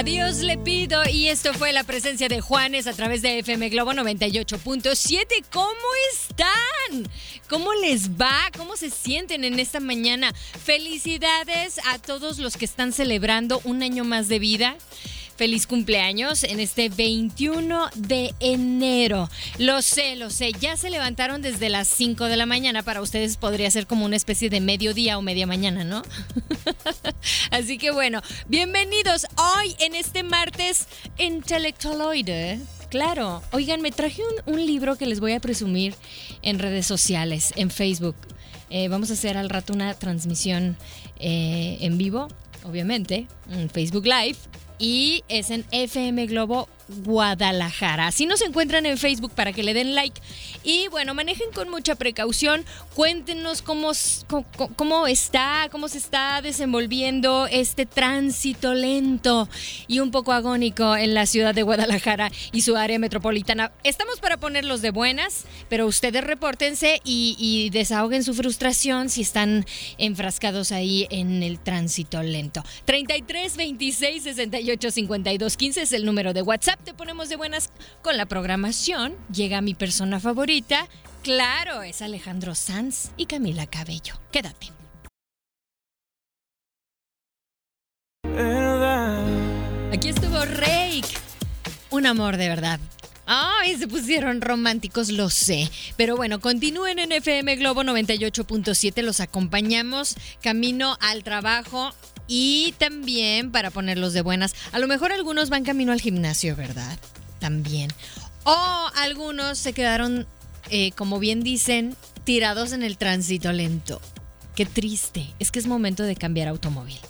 Adiós le pido y esto fue la presencia de Juanes a través de FM Globo 98.7. ¿Cómo están? ¿Cómo les va? ¿Cómo se sienten en esta mañana? Felicidades a todos los que están celebrando un año más de vida feliz cumpleaños en este 21 de enero. Lo sé, lo sé, ya se levantaron desde las 5 de la mañana. Para ustedes podría ser como una especie de mediodía o media mañana, ¿no? Así que bueno, bienvenidos hoy en este martes intelectualoide. Claro, oigan, me traje un, libro que les voy a presumir en redes sociales, en Facebook. Eh, vamos a hacer al rato una transmisión eh, en vivo, obviamente, en Facebook Live y es en FM Globo Guadalajara. Así nos encuentran en Facebook para que le den like. Y bueno, manejen con mucha precaución. Cuéntenos cómo, cómo, está, cómo se está desenvolviendo este tránsito lento y un poco agónico en la ciudad de Guadalajara y su área metropolitana. Estamos para ponerlos de buenas, pero ustedes repórtense y, y desahoguen su frustración si están enfrascados ahí en el tránsito lento. 33 26 68 52 15 es el número de WhatsApp te ponemos de buenas con la programación. Llega mi persona favorita. Claro, es Alejandro Sanz y Camila Cabello. Quédate. Aquí estuvo Rake. Un amor de verdad. Ay, se pusieron románticos, lo sé. Pero bueno, continúen en FM Globo 98.7. Los acompañamos camino al trabajo y también para ponerlos de buenas. A lo mejor algunos van camino al gimnasio, ¿verdad? También. O algunos se quedaron, eh, como bien dicen, tirados en el tránsito lento. Qué triste. Es que es momento de cambiar automóvil.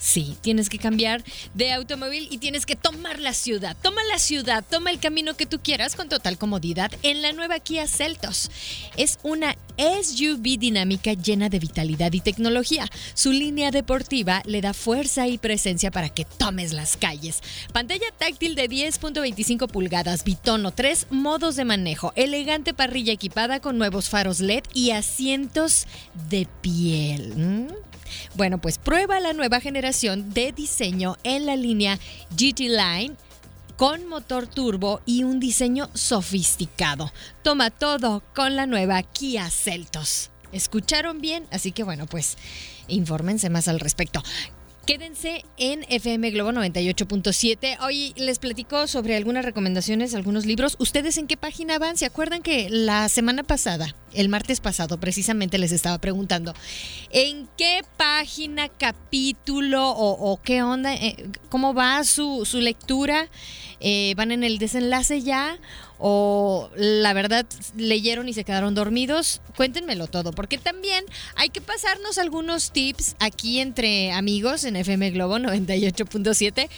Sí, tienes que cambiar de automóvil y tienes que tomar la ciudad. Toma la ciudad, toma el camino que tú quieras con total comodidad en la nueva Kia Celtos. Es una SUV dinámica llena de vitalidad y tecnología. Su línea deportiva le da fuerza y presencia para que tomes las calles. Pantalla táctil de 10.25 pulgadas, bitono, tres modos de manejo, elegante parrilla equipada con nuevos faros LED y asientos de piel. ¿Mm? Bueno, pues prueba la nueva generación de diseño en la línea GT Line con motor turbo y un diseño sofisticado. Toma todo con la nueva Kia Celtos. ¿Escucharon bien? Así que bueno, pues infórmense más al respecto. Quédense en FM Globo 98.7. Hoy les platico sobre algunas recomendaciones, algunos libros. ¿Ustedes en qué página van? ¿Se acuerdan que la semana pasada, el martes pasado, precisamente les estaba preguntando en qué página, capítulo o, qué onda, eh, cómo va su, su lectura? Eh, ¿Van en el desenlace ya? o la verdad leyeron y se quedaron dormidos, cuéntenmelo todo, porque también hay que pasarnos algunos tips aquí entre amigos en FM Globo 98.7.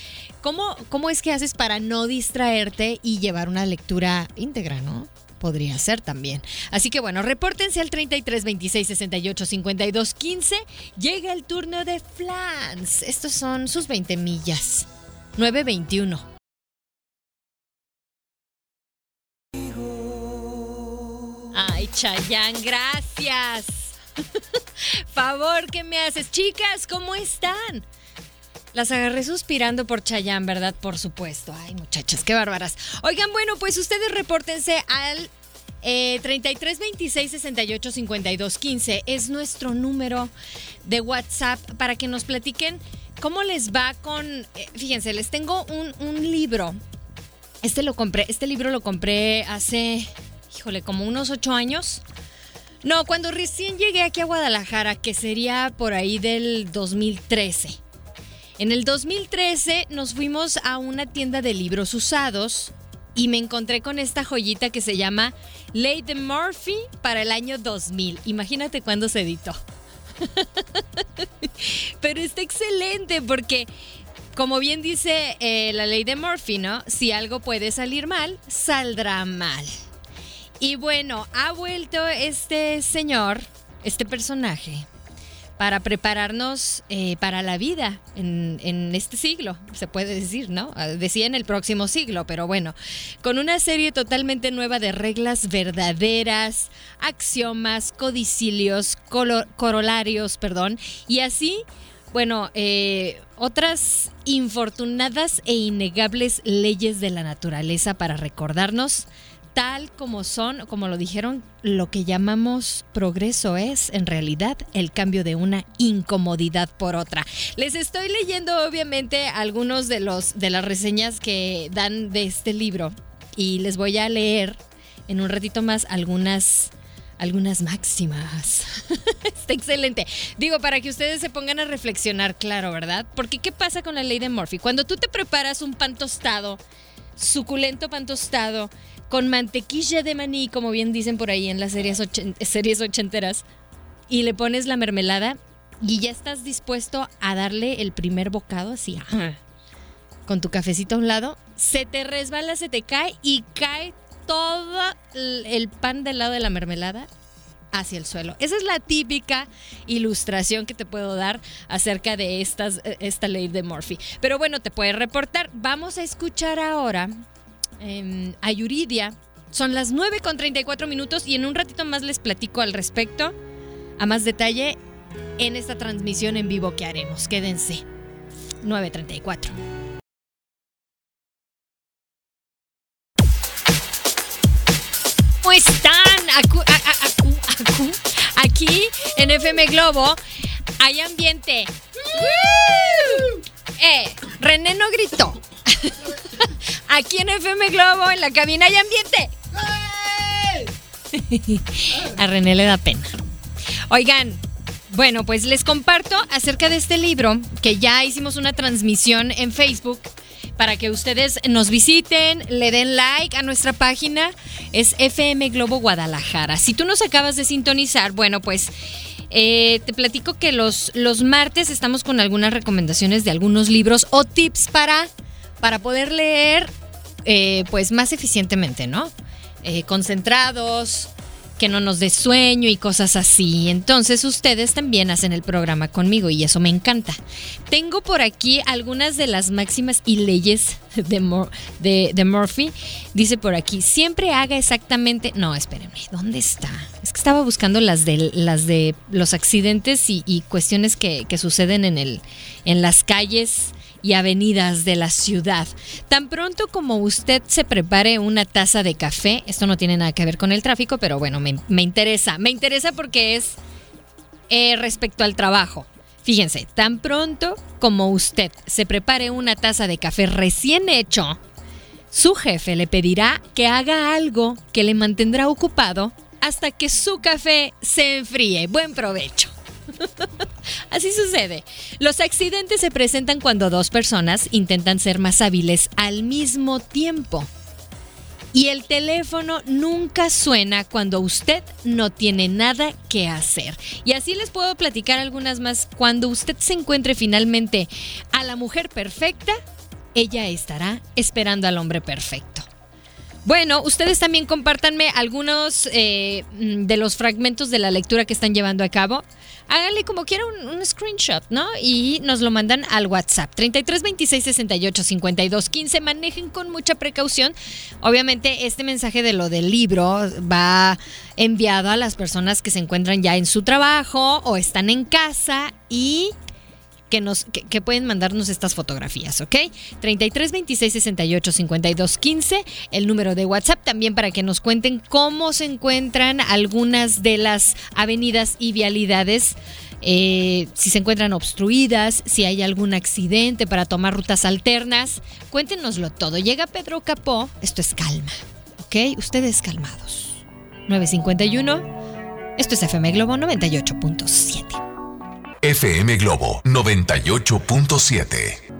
¿Cómo, ¿Cómo es que haces para no distraerte y llevar una lectura íntegra, no? Podría ser también. Así que bueno, repórtense al 33 26 68 52 15. Llega el turno de Flans. Estos son sus 20 millas. 921. Ay, Chayán, gracias. Favor ¿qué me haces. Chicas, ¿cómo están? Las agarré suspirando por Chayán, ¿verdad? Por supuesto. Ay, muchachas, qué bárbaras. Oigan, bueno, pues ustedes repórtense al eh, 33 26 68 52 15. Es nuestro número de WhatsApp para que nos platiquen cómo les va con. Eh, fíjense, les tengo un, un libro. Este lo compré, este libro lo compré hace híjole, como unos ocho años. No, cuando recién llegué aquí a Guadalajara, que sería por ahí del 2013. En el 2013 nos fuimos a una tienda de libros usados y me encontré con esta joyita que se llama Lady Murphy para el año 2000. Imagínate cuándo se editó. Pero está excelente porque, como bien dice eh, la ley de Murphy, ¿no? Si algo puede salir mal, saldrá mal. Y bueno, ha vuelto este señor, este personaje, para prepararnos eh, para la vida en, este siglo, se puede decir, ¿no? Ah, decía en el próximo siglo, pero bueno, con una serie totalmente nueva de reglas verdaderas, axiomas, codicilios, corolarios, perdón, y así, bueno, eh, otras infortunadas e innegables leyes de la naturaleza para recordarnos tal como son, como lo dijeron, lo que llamamos progreso es en realidad el cambio de una incomodidad por otra. Les estoy leyendo obviamente algunos de los de las reseñas que dan de este libro y les voy a leer en un ratito más algunas algunas máximas. Está excelente. Digo, para que ustedes se pongan a reflexionar, claro, ¿verdad? Porque ¿qué pasa con la ley de Murphy? Cuando tú te preparas un pan tostado, suculento pan tostado, con mantequilla de maní, como bien dicen por ahí en las series, series ochenteras, y le pones la mermelada y ya estás dispuesto a darle el primer bocado así, con tu cafecito a un lado, se te resbala, se te cae y cae todo el pan del lado de la mermelada hacia el suelo. Esa es la típica ilustración que te puedo dar acerca de estas, esta ley de Murphy. Pero bueno, te puedes reportar. Vamos a escuchar ahora em, a Yuridia. Son las 9 con 34 minutos y en un ratito más les platico al respecto, a más detalle, en esta transmisión en vivo que haremos. Quédense. 934. ¿Cómo están? Aquí en FM Globo hay ambiente. Eh, René no gritó. Aquí en FM Globo, en la cabina hay ambiente. A René le da pena. Oigan, bueno, pues les comparto acerca de este libro que ya hicimos una transmisión en Facebook para que ustedes nos visiten, le den like a nuestra página, es FM Globo Guadalajara. Si tú nos acabas de sintonizar, bueno, pues eh, te platico que los, los martes estamos con algunas recomendaciones de algunos libros o tips para, para poder leer eh, pues más eficientemente, ¿no? Eh, concentrados, que no nos dé sueño y cosas así. Entonces ustedes también hacen el programa conmigo y eso me encanta. Tengo por aquí algunas de las máximas y leyes de, Murphy. Dice por aquí, siempre haga exactamente... No, espérenme, ¿dónde está? Es que estaba buscando las de, las de los accidentes y, cuestiones que, que, suceden en, el, en las calles y avenidas de la ciudad. Tan pronto como usted se prepare una taza de café, esto no tiene nada que ver con el tráfico, pero bueno, me, interesa. Me interesa porque es eh, respecto al trabajo. Fíjense, tan pronto como usted se prepare una taza de café recién hecho, su jefe le pedirá que haga algo que le mantendrá ocupado hasta que su café se enfríe. Buen provecho. Así sucede. Los accidentes se presentan cuando dos personas intentan ser más hábiles al mismo tiempo. Y el teléfono nunca suena cuando usted no tiene nada que hacer. Y así les puedo platicar algunas más. Cuando usted se encuentre finalmente a la mujer perfecta, ella estará esperando al hombre perfecto. Bueno, ustedes también compártanme algunos eh, de los fragmentos de la lectura que están llevando a cabo háganle como quiera un, screenshot, ¿no? Y nos lo mandan al WhatsApp. 33 26 68 52 15. Manejen con mucha precaución. Obviamente, este mensaje de lo del libro va enviado a las personas que se encuentran ya en su trabajo o están en casa y que, nos, pueden mandarnos estas fotografías, ¿ok? 33 26 68 52 15, el número de WhatsApp también para que nos cuenten cómo se encuentran algunas de las avenidas y vialidades. Eh, si se encuentran obstruidas, si hay algún accidente para tomar rutas alternas, cuéntenoslo todo. Llega Pedro Capó, esto es calma, ¿ok? Ustedes calmados. 951, esto es FM Globo 98.7. FM Globo 98.7.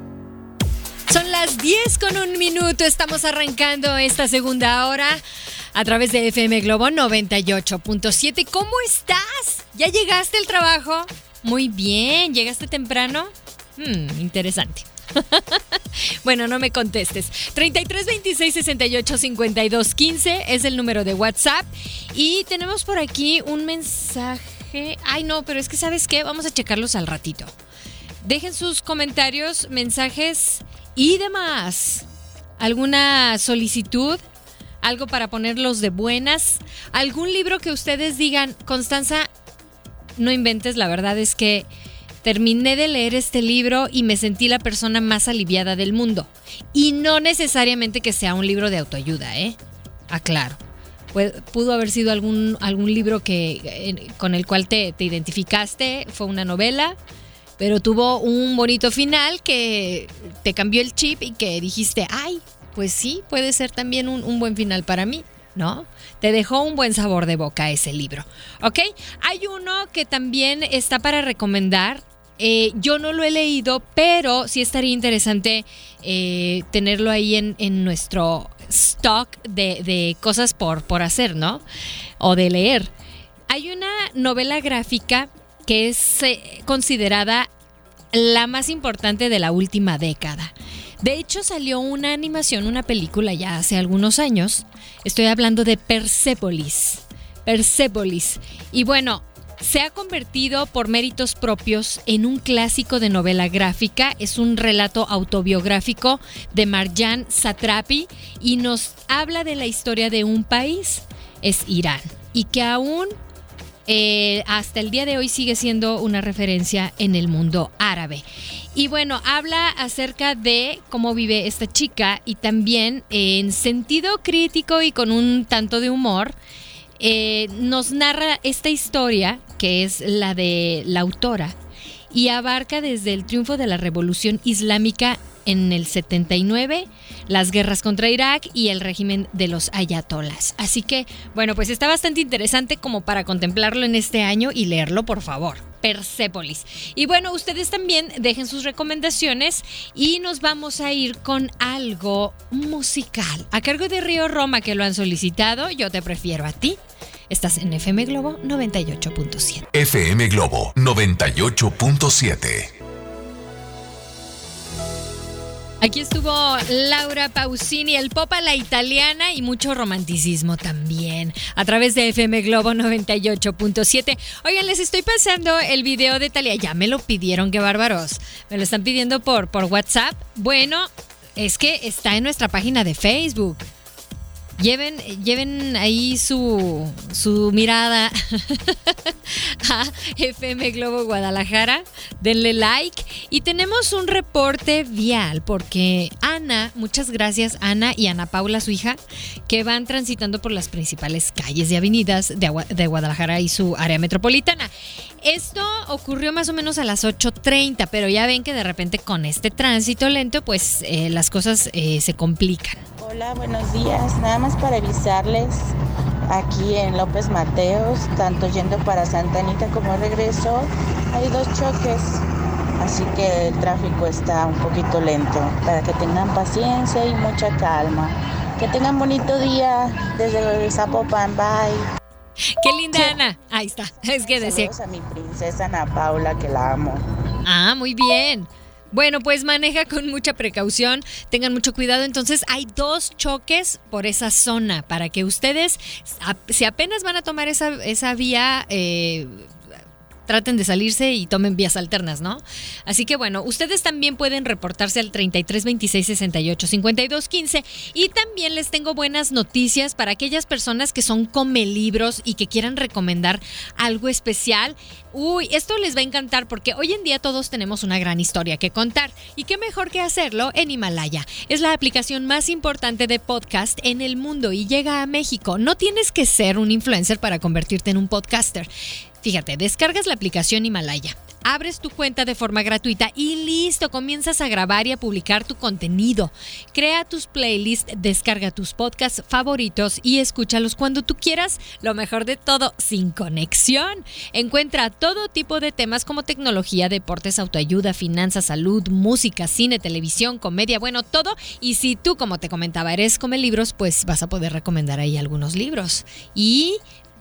Son las 10 con un minuto. Estamos arrancando esta segunda hora a través de FM Globo 98.7. ¿Cómo estás? ¿Ya llegaste al trabajo? Muy bien. ¿Llegaste temprano? Hmm, interesante. bueno, no me contestes. 33 26 68 52 15 es el número de WhatsApp. Y tenemos por aquí un Ay, no, pero es que sabes qué, vamos a checarlos al ratito. Dejen sus comentarios, mensajes y demás. ¿Alguna solicitud? ¿Algo para ponerlos de buenas? ¿Algún libro que ustedes digan, Constanza, no inventes, la verdad es que Terminé de leer este libro y me sentí la persona más aliviada del mundo. Y no necesariamente que sea un libro de autoayuda, ¿eh? Aclaro. Pudo haber sido algún, algún libro que, con el cual te, te identificaste, fue una novela, pero tuvo un bonito final que te cambió el chip y que dijiste, ay, pues sí, puede ser también un, buen final para mí. ¿no? Te dejó un buen sabor de boca ese libro, ¿ok? Hay uno que también está para recomendar. Eh, yo no lo he leído, pero sí estaría interesante eh, tenerlo ahí en, nuestro stock de, cosas por, por hacer, ¿no? O de leer. Hay una novela gráfica que es eh, considerada la más importante de la última década. De hecho, salió una animación, una película ya hace algunos años. Estoy hablando de Persepolis. Persepolis. Y bueno, se ha convertido por méritos propios en un clásico de novela gráfica. Es un relato autobiográfico de Marjan Satrapi y nos habla de la historia de un país, es Irán, y que aún eh, hasta el día de hoy sigue siendo una referencia en el mundo árabe. Y bueno, habla acerca de cómo vive esta chica y también en sentido crítico y con un tanto de humor, eh, nos narra esta historia, que es la de la autora, y abarca desde el triunfo de la revolución islámica en el 79, las guerras contra Irak y el régimen de los ayatolas. Así que, bueno, pues está bastante interesante como para contemplarlo en este año y leerlo, por favor. Persepolis. Y bueno, ustedes también dejen sus recomendaciones y nos vamos a ir con algo musical. A cargo de Río Roma que lo han solicitado, yo te prefiero a ti. Estás en FM Globo 98.7. FM Globo 98.7. Aquí estuvo Laura Pausini, el pop a la italiana y mucho romanticismo también a través de FM Globo 98.7. Oigan, les estoy pasando el video de Italia. Ya me lo pidieron, qué bárbaros. Me lo están pidiendo por, por WhatsApp. Bueno, es que está en nuestra página de Facebook. Lleven, lleven ahí su, su mirada a FM Globo Guadalajara, denle like y tenemos un reporte vial porque Ana, muchas gracias Ana y Ana Paula, su hija, que van transitando por las principales calles y avenidas de, de Guadalajara y su área metropolitana. Esto ocurrió más o menos a las 8.30, pero ya ven que de repente con este tránsito lento, pues eh, las cosas eh, se complican. Hola, buenos días. Nada más para avisarles aquí en López Mateos, tanto yendo para Santa Anita como regreso, hay dos choques. Así que el tráfico está un poquito lento. Para que tengan paciencia y mucha calma. Que tengan bonito día desde Zapopan. Bye. Qué linda Ana. Ahí está. Es que decía. a mi princesa Ana Paula, que la amo. Ah, muy bien. Bueno, pues maneja con mucha precaución, tengan mucho cuidado. Entonces hay dos choques por esa zona para que ustedes, si apenas van a tomar esa, esa vía... Eh, traten de salirse y tomen vías alternas, ¿no? Así que bueno, ustedes también pueden reportarse al 33 26 68 52 15 y también les tengo buenas noticias para aquellas personas que son come libros y que quieran recomendar algo especial. Uy, esto les va a encantar porque hoy en día todos tenemos una gran historia que contar y qué mejor que hacerlo en Himalaya. Es la aplicación más importante de podcast en el mundo y llega a México. No tienes que ser un influencer para convertirte en un podcaster. Fíjate, descargas la aplicación Himalaya, abres tu cuenta de forma gratuita y listo, comienzas a grabar y a publicar tu contenido. Crea tus playlists, descarga tus podcasts favoritos y escúchalos cuando tú quieras. Lo mejor de todo, sin conexión. Encuentra todo tipo de temas como tecnología, deportes, autoayuda, finanzas, salud, música, cine, televisión, comedia, bueno, todo. Y si tú, como te comentaba, eres come libros, pues vas a poder recomendar ahí algunos libros. Y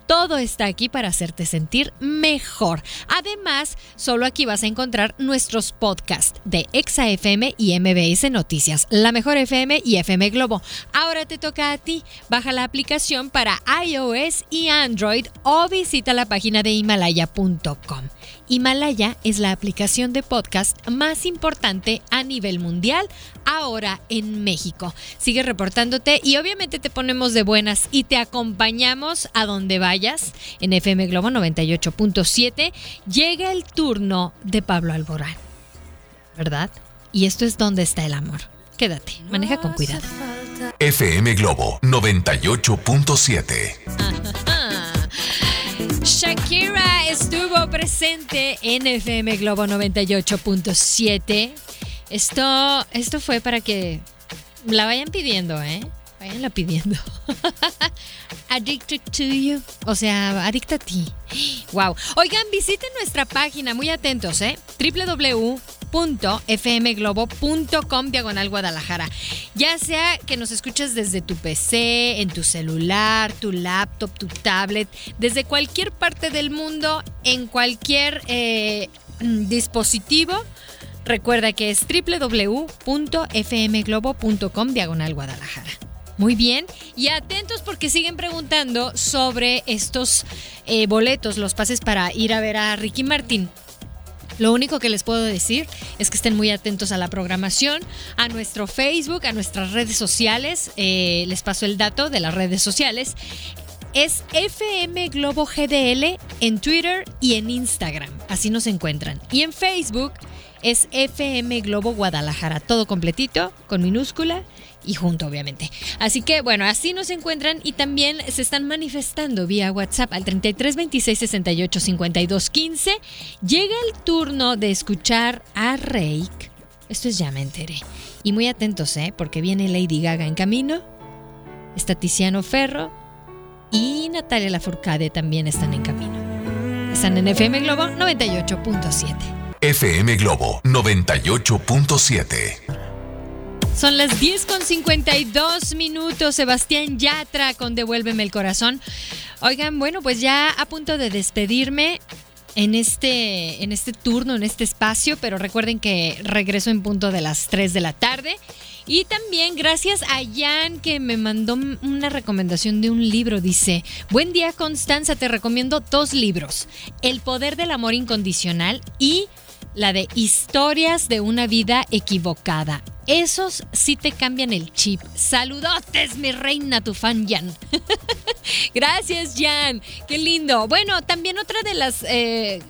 todo está aquí para hacerte sentir mejor. Además, solo aquí vas a encontrar nuestros podcasts de ExaFM y MBS Noticias, La Mejor FM y FM Globo. Ahora te toca a ti. Baja la aplicación para iOS y Android o visita la página de himalaya.com. Himalaya es la aplicación de podcast más importante a nivel mundial ahora en México. Sigue reportándote y obviamente te ponemos de buenas y te acompañamos a donde vayas en FM Globo 98.7. Llega el turno de Pablo Alborán, ¿verdad? Y esto es donde está el amor. Quédate, maneja con cuidado. FM Globo 98.7. Shakira estuvo presente en FM Globo 98.7. Esto, esto fue para que la vayan pidiendo, ¿eh? Vayanla pidiendo. Addicted to you. O sea, adicta a ti. Wow. Oigan, visiten nuestra página, muy atentos, ¿eh? www.fmglobo.com diagonal Guadalajara. Ya sea que nos escuches desde tu PC, en tu celular, tu laptop, tu tablet, desde cualquier parte del mundo, en cualquier eh, dispositivo. Recuerda que es www.fmglobo.com diagonal Guadalajara. Muy bien, y atentos porque siguen preguntando sobre estos eh, boletos, los pases para ir a ver a Ricky Martin. Lo único que les puedo decir es que estén muy atentos a la programación, a nuestro Facebook, a nuestras redes sociales. Eh, les paso el dato de las redes sociales. Es FM Globo GDL en Twitter y en Instagram. Así nos encuentran. Y en Facebook es FM Globo Guadalajara. Todo completito, con minúscula y junto, obviamente. Así que, bueno, así nos encuentran y también se están manifestando vía WhatsApp al 33 26 68 52 15. Llega el turno de escuchar a Rake. Esto es Ya me enteré. Y muy atentos, ¿eh? Porque viene Lady Gaga en camino. Está Tiziano Ferro. Y Natalia Lafourcade también están en camino. Están en FM Globo 98.7. FM Globo 98.7. Son las 10 con 52 minutos. Sebastián Yatra con Devuélveme el corazón. Oigan, bueno, pues ya a punto de despedirme en este, en este turno, en este espacio, pero recuerden que regreso en punto de las 3 de la tarde. Y también gracias a Jan que me mandó una recomendación de un libro. Dice, buen día Constanza, te recomiendo dos libros. El poder del amor incondicional y la de historias de una vida equivocada. Esos sí te cambian el chip. Saludotes, mi reina, tu fan Jan. Gracias, Jan. Qué lindo. Bueno, también otra de las... Eh,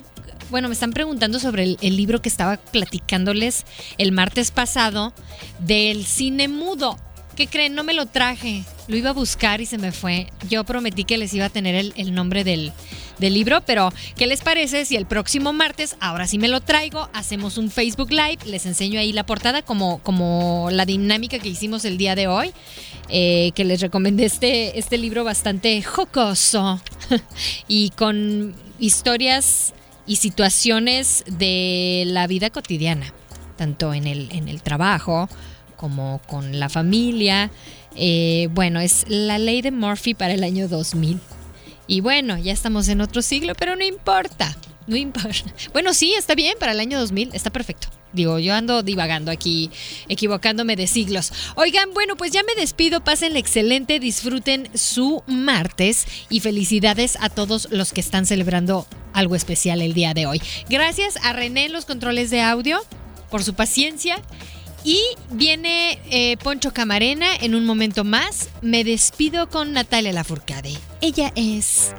bueno, me están preguntando sobre el, el, libro que estaba platicándoles el martes pasado del cine mudo. ¿Qué creen? No me lo traje. Lo iba a buscar y se me fue. Yo prometí que les iba a tener el, el nombre del, del libro, pero ¿qué les parece si el próximo martes, ahora sí me lo traigo, hacemos un Facebook Live, les enseño ahí la portada como, como la dinámica que hicimos el día de hoy, eh, que les recomendé este, este libro bastante jocoso y con historias y situaciones de la vida cotidiana, tanto en el, en el trabajo como con la familia. Eh, bueno, es la ley de Murphy para el año 2000. Y bueno, ya estamos en otro siglo, pero no importa. No importa. Bueno, sí, está bien para el año 2000, está perfecto. Digo, yo ando divagando aquí, equivocándome de siglos. Oigan, bueno, pues ya me despido, pasen excelente, disfruten su martes y felicidades a todos los que están celebrando algo especial el día de hoy. Gracias a René en los controles de audio por su paciencia y viene eh, Poncho Camarena en un momento más. Me despido con Natalia Lafourcade. Ella es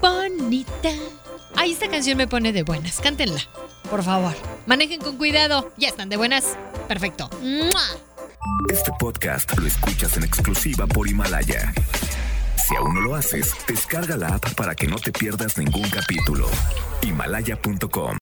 bonita. Ay, esta canción me pone de buenas. Cántenla, por favor. Manejen con cuidado. Ya están de buenas. Perfecto. Este podcast lo escuchas en exclusiva por Himalaya. Si aún no lo haces, descarga la app para que no te pierdas ningún capítulo. Himalaya.com